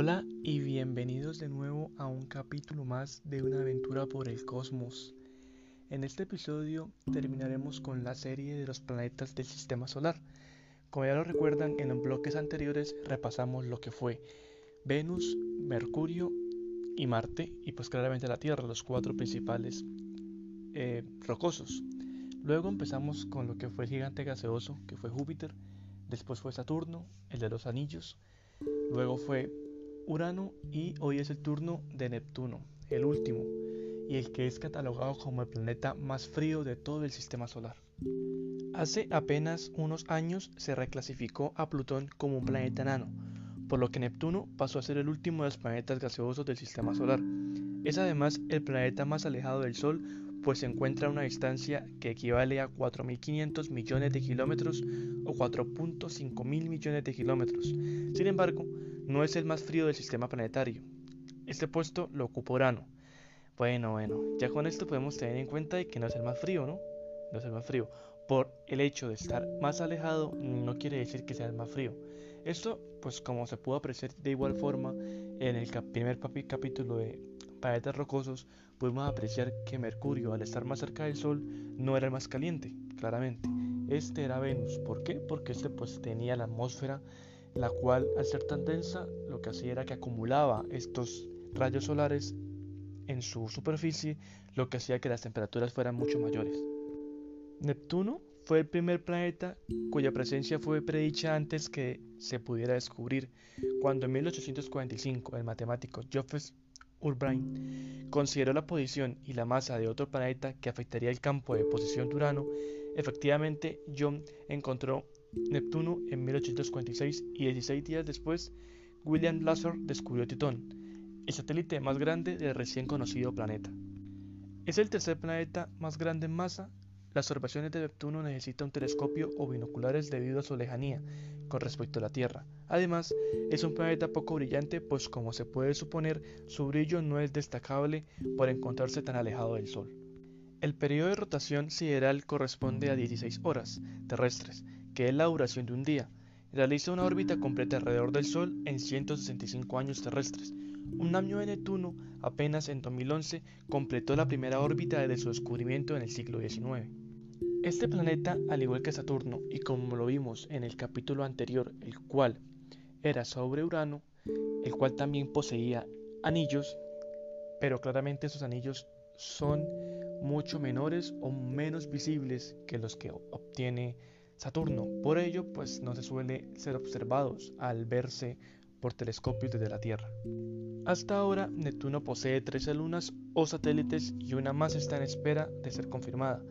Hola y bienvenidos de nuevo a un capítulo más de una aventura por el cosmos. En este episodio terminaremos con la serie de los planetas del sistema solar. Como ya lo recuerdan, en los bloques anteriores repasamos lo que fue Venus, Mercurio y Marte, y pues claramente la Tierra, los cuatro principales eh, rocosos. Luego empezamos con lo que fue el gigante gaseoso, que fue Júpiter, después fue Saturno, el de los anillos, luego fue Urano y hoy es el turno de Neptuno, el último, y el que es catalogado como el planeta más frío de todo el sistema solar. Hace apenas unos años se reclasificó a Plutón como un planeta enano, por lo que Neptuno pasó a ser el último de los planetas gaseosos del sistema solar. Es además el planeta más alejado del Sol, pues se encuentra a una distancia que equivale a 4.500 millones de kilómetros o 4.5 mil millones de kilómetros. Sin embargo, no es el más frío del sistema planetario. Este puesto lo ocupa Urano. Bueno, bueno, ya con esto podemos tener en cuenta que no es el más frío, ¿no? No es el más frío. Por el hecho de estar más alejado no quiere decir que sea el más frío. Esto, pues como se pudo apreciar de igual forma en el primer capítulo de Planetas Rocosos, pudimos apreciar que Mercurio, al estar más cerca del Sol, no era el más caliente, claramente. Este era Venus. ¿Por qué? Porque este pues tenía la atmósfera la cual al ser tan densa lo que hacía era que acumulaba estos rayos solares en su superficie, lo que hacía que las temperaturas fueran mucho mayores. Neptuno fue el primer planeta cuya presencia fue predicha antes que se pudiera descubrir, cuando en 1845 el matemático Geoffrey Urbain consideró la posición y la masa de otro planeta que afectaría el campo de posición de Urano, efectivamente John encontró Neptuno en 1846 y 16 días después, William Lazar descubrió Titón, el satélite más grande del recién conocido planeta. Es el tercer planeta más grande en masa. Las observaciones de Neptuno necesitan un telescopio o binoculares debido a su lejanía con respecto a la Tierra. Además, es un planeta poco brillante, pues como se puede suponer, su brillo no es destacable por encontrarse tan alejado del Sol. El periodo de rotación sideral corresponde a 16 horas terrestres, que es la duración de un día. Realiza una órbita completa alrededor del Sol en 165 años terrestres. Un año de Neptuno, apenas en 2011, completó la primera órbita desde su descubrimiento en el siglo XIX. Este planeta, al igual que Saturno, y como lo vimos en el capítulo anterior, el cual era sobre Urano, el cual también poseía anillos, pero claramente esos anillos son mucho menores o menos visibles que los que obtiene Saturno. Por ello, pues no se suele ser observados al verse por telescopios desde la Tierra. Hasta ahora, Neptuno posee 13 lunas o satélites y una más está en espera de ser confirmada.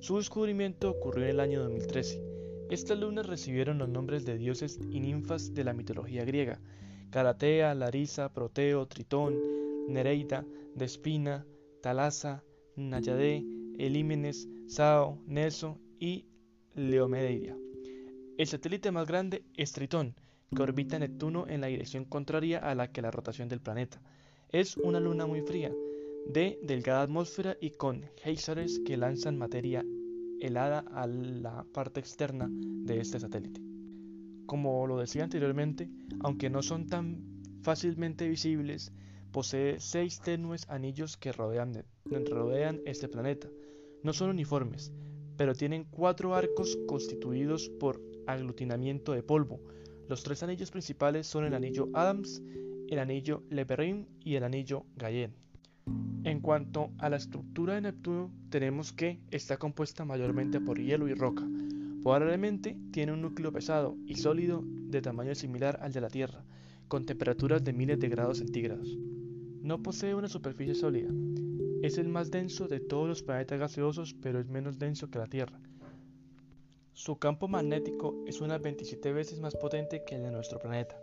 Su descubrimiento ocurrió en el año 2013. Estas lunas recibieron los nombres de dioses y ninfas de la mitología griega: Caratea, Larisa, Proteo, Tritón, Nereida, Despina, Talasa, Nayade, Elímenes, Sao, Neso y Leomedeia. El satélite más grande es Tritón, que orbita Neptuno en la dirección contraria a la que la rotación del planeta. Es una luna muy fría, de delgada atmósfera y con géiseres que lanzan materia helada a la parte externa de este satélite. Como lo decía anteriormente, aunque no son tan fácilmente visibles, posee seis tenues anillos que rodean este planeta. No son uniformes, pero tienen cuatro arcos constituidos por aglutinamiento de polvo. Los tres anillos principales son el anillo Adams, el anillo Le Perrin y el anillo Gallien. En cuanto a la estructura de Neptuno, tenemos que está compuesta mayormente por hielo y roca. Probablemente tiene un núcleo pesado y sólido de tamaño similar al de la Tierra, con temperaturas de miles de grados centígrados. No posee una superficie sólida, es el más denso de todos los planetas gaseosos, pero es menos denso que la Tierra. Su campo magnético es unas 27 veces más potente que el de nuestro planeta.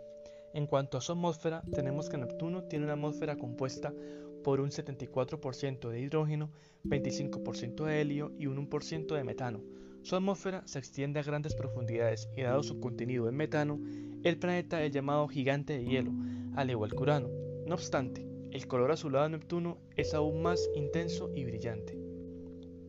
En cuanto a su atmósfera, tenemos que Neptuno tiene una atmósfera compuesta por un 74% de hidrógeno, 25% de helio y un 1% de metano. Su atmósfera se extiende a grandes profundidades y dado su contenido en metano, el planeta es llamado gigante de hielo, al igual que Urano. No obstante, el color azulado de Neptuno es aún más intenso y brillante.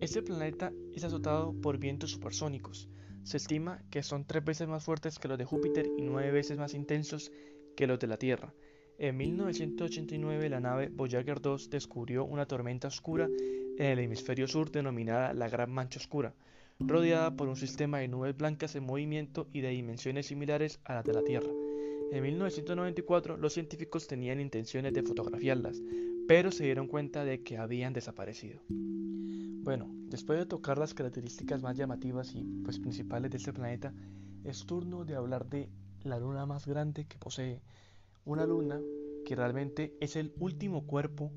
Este planeta es azotado por vientos supersónicos. Se estima que son tres veces más fuertes que los de Júpiter y nueve veces más intensos que los de la Tierra. En 1989 la nave Voyager 2 descubrió una tormenta oscura en el hemisferio sur denominada la Gran Mancha Oscura, rodeada por un sistema de nubes blancas en movimiento y de dimensiones similares a las de la Tierra. En 1994 los científicos tenían intenciones de fotografiarlas, pero se dieron cuenta de que habían desaparecido. Bueno, después de tocar las características más llamativas y pues principales de este planeta, es turno de hablar de la luna más grande que posee. Una luna que realmente es el último cuerpo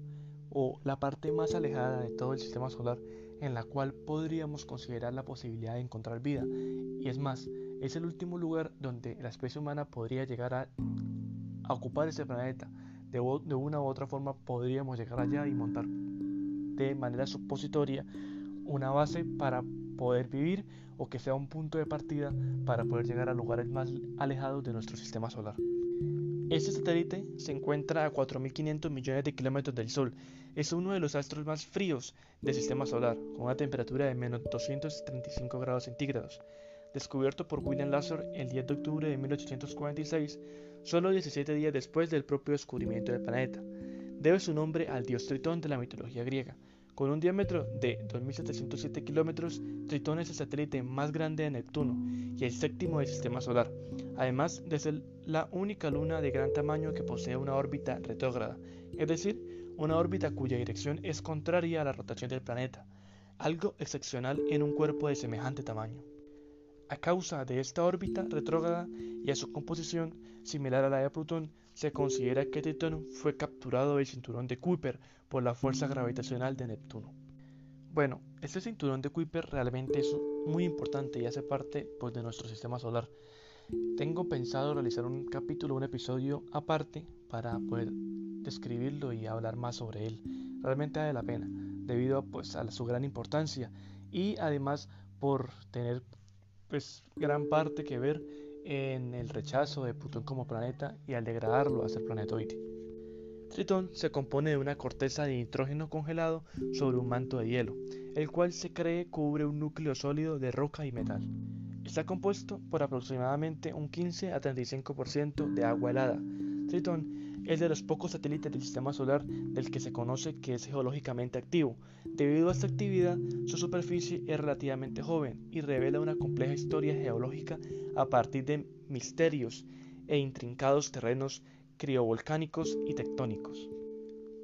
o la parte más alejada de todo el sistema solar en la cual podríamos considerar la posibilidad de encontrar vida. Y es más, es el último lugar donde la especie humana podría llegar a, ocupar ese planeta. De, de, una u otra forma podríamos llegar allá y montar de manera supositoria una base para poder vivir o que sea un punto de partida para poder llegar a lugares más alejados de nuestro sistema solar. Este satélite se encuentra a 4.500 millones de kilómetros del Sol. Es uno de los astros más fríos del sistema solar, con una temperatura de menos 235 grados centígrados. Descubierto por William Lazar el 10 de octubre de 1846, solo 17 días después del propio descubrimiento del planeta. Debe su nombre al dios Tritón de la mitología griega, con un diámetro de 2.707 kilómetros, Tritón es el satélite más grande de Neptuno y el séptimo del sistema solar, además de la única luna de gran tamaño que posee una órbita retrógrada, es decir, una órbita cuya dirección es contraria a la rotación del planeta, algo excepcional en un cuerpo de semejante tamaño. A causa de esta órbita retrógrada y a su composición similar a la de Plutón, se considera que Tritón fue capturado del cinturón de Kuiper por la fuerza gravitacional de Neptuno. Bueno, este cinturón de Kuiper realmente es muy importante y hace parte pues, de nuestro sistema solar. Tengo pensado realizar un capítulo, un episodio aparte para poder describirlo y hablar más sobre él. Realmente vale la pena, debido pues, a su gran importancia y además por tener pues, gran parte que ver en el rechazo de Plutón como planeta y al degradarlo a ser planetoide. Tritón se compone de una corteza de nitrógeno congelado sobre un manto de hielo, el cual se cree cubre un núcleo sólido de roca y metal. Está compuesto por aproximadamente un 15 a 35% de agua helada. Tritón es de los pocos satélites del sistema solar del que se conoce que es geológicamente activo. Debido a esta actividad, su superficie es relativamente joven y revela una compleja historia geológica a partir de misterios e intrincados terrenos criovolcánicos y tectónicos.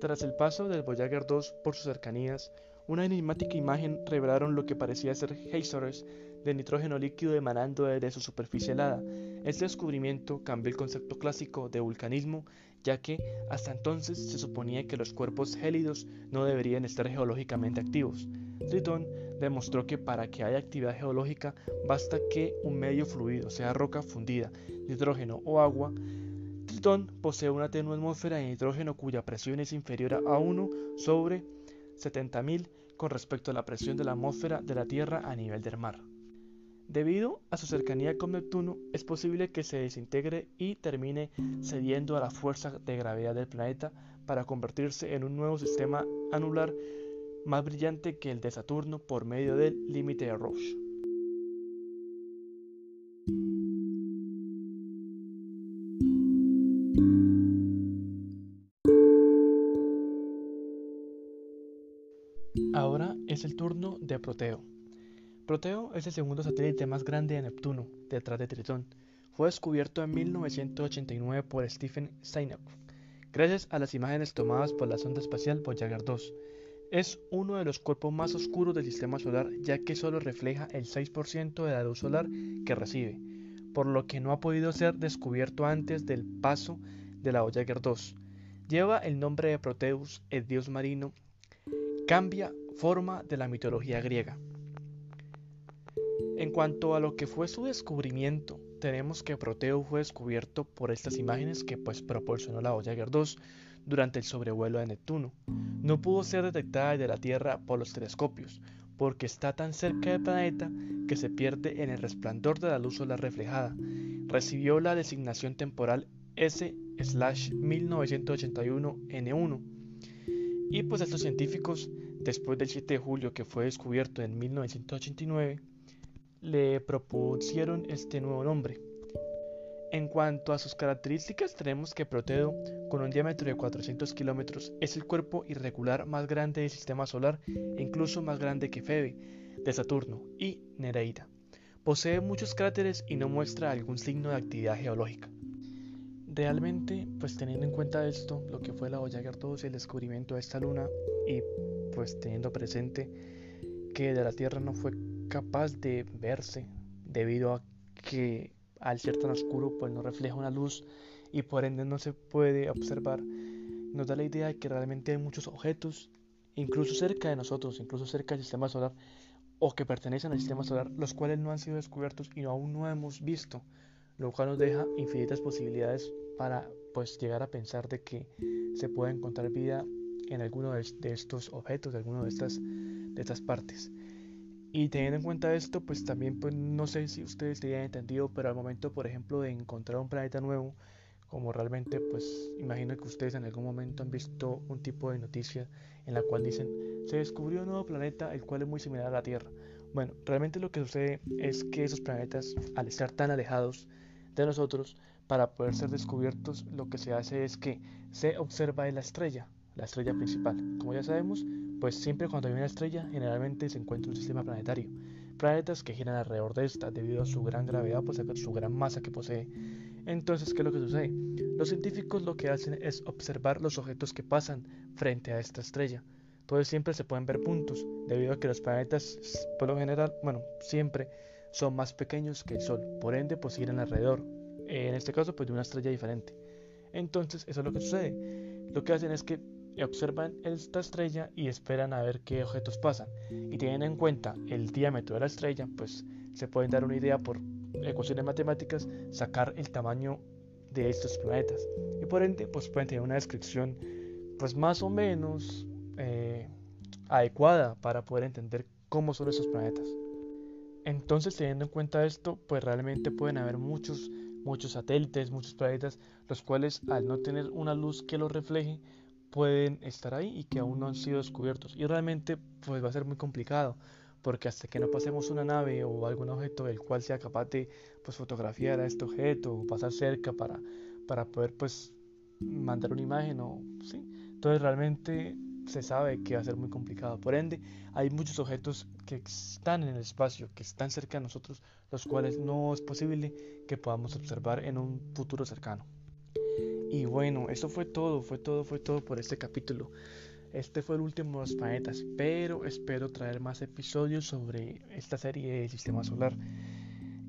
Tras el paso del Voyager 2 por sus cercanías, una enigmática imagen revelaron lo que parecía ser geysers de nitrógeno líquido emanando desde su superficie helada. Este descubrimiento cambió el concepto clásico de vulcanismo, ya que hasta entonces se suponía que los cuerpos gélidos no deberían estar geológicamente activos. Tritón demostró que para que haya actividad geológica basta que un medio fluido, sea roca fundida, nitrógeno o agua, Tritón posee una tenue atmósfera de nitrógeno cuya presión es inferior a 1 sobre 70.000 con respecto a la presión de la atmósfera de la Tierra a nivel del mar. Debido a su cercanía con Neptuno, es posible que se desintegre y termine cediendo a la fuerza de gravedad del planeta para convertirse en un nuevo sistema anular más brillante que el de Saturno por medio del límite de Roche. Ahora es el turno de Proteo. Proteo es el segundo satélite más grande de Neptuno, detrás de Tritón. Fue descubierto en 1989 por Stephen Steinhoff, gracias a las imágenes tomadas por la sonda espacial Voyager 2. Es uno de los cuerpos más oscuros del sistema solar ya que solo refleja el 6% de la luz solar que recibe, por lo que no ha podido ser descubierto antes del paso de la Voyager 2. Lleva el nombre de Proteus, el dios marino, cambia forma de la mitología griega. En cuanto a lo que fue su descubrimiento, tenemos que Proteo fue descubierto por estas imágenes que pues proporcionó la Voyager 2 durante el sobrevuelo de Neptuno. No pudo ser detectada desde la Tierra por los telescopios, porque está tan cerca del planeta que se pierde en el resplandor de la luz solar reflejada. Recibió la designación temporal S-1981N1. Y pues estos científicos, después del 7 de julio que fue descubierto en 1989, le propusieron este nuevo nombre. En cuanto a sus características, tenemos que Proteo, con un diámetro de 400 kilómetros, es el cuerpo irregular más grande del sistema solar e incluso más grande que Febe, de Saturno y Nereida. Posee muchos cráteres y no muestra algún signo de actividad geológica. Realmente, pues teniendo en cuenta esto, lo que fue la Voyager 2 y el descubrimiento de esta luna, y pues teniendo presente que de la Tierra no fue capaz de verse debido a que al ser tan oscuro pues no refleja una luz y por ende no se puede observar, nos da la idea de que realmente hay muchos objetos, incluso cerca de nosotros, incluso cerca del sistema solar, o que pertenecen al sistema solar, los cuales no han sido descubiertos y aún no hemos visto, lo cual nos deja infinitas posibilidades para pues llegar a pensar de que se puede encontrar vida en alguno de, estos objetos, de alguno de estas, de estas partes. Y teniendo en cuenta esto, pues también pues no sé si ustedes te hayan entendido, pero al momento, por ejemplo, de encontrar un planeta nuevo, como realmente pues imagino que ustedes en algún momento han visto un tipo de noticia en la cual dicen, se descubrió un nuevo planeta el cual es muy similar a la Tierra. Bueno, realmente lo que sucede es que esos planetas, al estar tan alejados de nosotros, para poder ser descubiertos, lo que se hace es que se observa en la estrella, la estrella principal. Como ya sabemos, pues siempre cuando hay una estrella generalmente se encuentra un sistema planetario. Planetas que giran alrededor de esta debido a su gran gravedad, pues su gran masa que posee. Entonces, ¿qué es lo que sucede? Los científicos lo que hacen es observar los objetos que pasan frente a esta estrella. Entonces siempre se pueden ver puntos, debido a que los planetas, por lo general, bueno, siempre son más pequeños que el Sol. Por ende, pues giran alrededor. En este caso, pues de una estrella diferente. Entonces, eso es lo que sucede. Lo que hacen es que observan esta estrella y esperan a ver qué objetos pasan. Y teniendo en cuenta el diámetro de la estrella, pues se pueden dar una idea por ecuaciones matemáticas, sacar el tamaño de estos planetas. Y por ende, pues pueden tener una descripción pues más o menos eh, adecuada para poder entender cómo son esos planetas. Entonces, teniendo en cuenta esto, pues realmente pueden haber muchos, muchos satélites, muchos planetas, los cuales al no tener una luz que los refleje, pueden estar ahí y que aún no han sido descubiertos. Y realmente pues va a ser muy complicado porque hasta que no pasemos una nave o algún objeto del cual sea capaz de pues fotografiar a este objeto o pasar cerca para, para poder pues mandar una imagen o sí. Entonces realmente se sabe que va a ser muy complicado. Por ende, hay muchos objetos que están en el espacio, que están cerca de nosotros, los cuales no es posible que podamos observar en un futuro cercano. Y bueno, eso fue todo, fue todo, fue todo por este capítulo. Este fue el último de los planetas, pero espero traer más episodios sobre esta serie del sistema solar.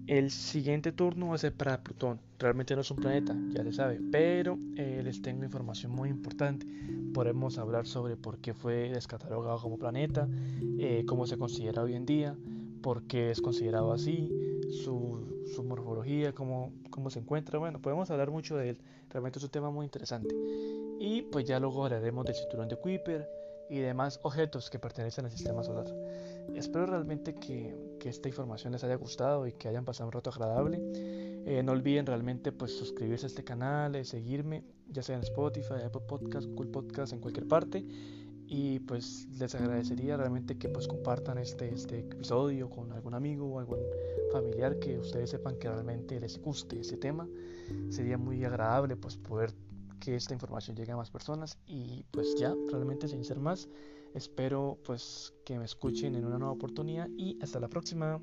El siguiente turno va a ser para Plutón. Realmente no es un planeta, ya se sabe, pero eh, les tengo información muy importante. Podemos hablar sobre por qué fue descatalogado como planeta, eh, cómo se considera hoy en día, por qué es considerado así, su, su morfología, cómo, cómo se encuentra. Bueno, podemos hablar mucho de él. Realmente es un tema muy interesante. Y pues ya luego hablaremos del cinturón de Kuiper y demás objetos que pertenecen al sistema solar. Espero realmente que, que esta información les haya gustado y que hayan pasado un rato agradable. Eh, no olviden realmente pues suscribirse a este canal, eh, seguirme, ya sea en Spotify, Apple Podcast, Google Podcast, en cualquier parte. Y pues les agradecería realmente que pues compartan este, este episodio con algún amigo o algún familiar que ustedes sepan que realmente les guste ese tema. Sería muy agradable pues poder que esta información llegue a más personas y pues ya, realmente sin ser más, espero pues que me escuchen en una nueva oportunidad y hasta la próxima.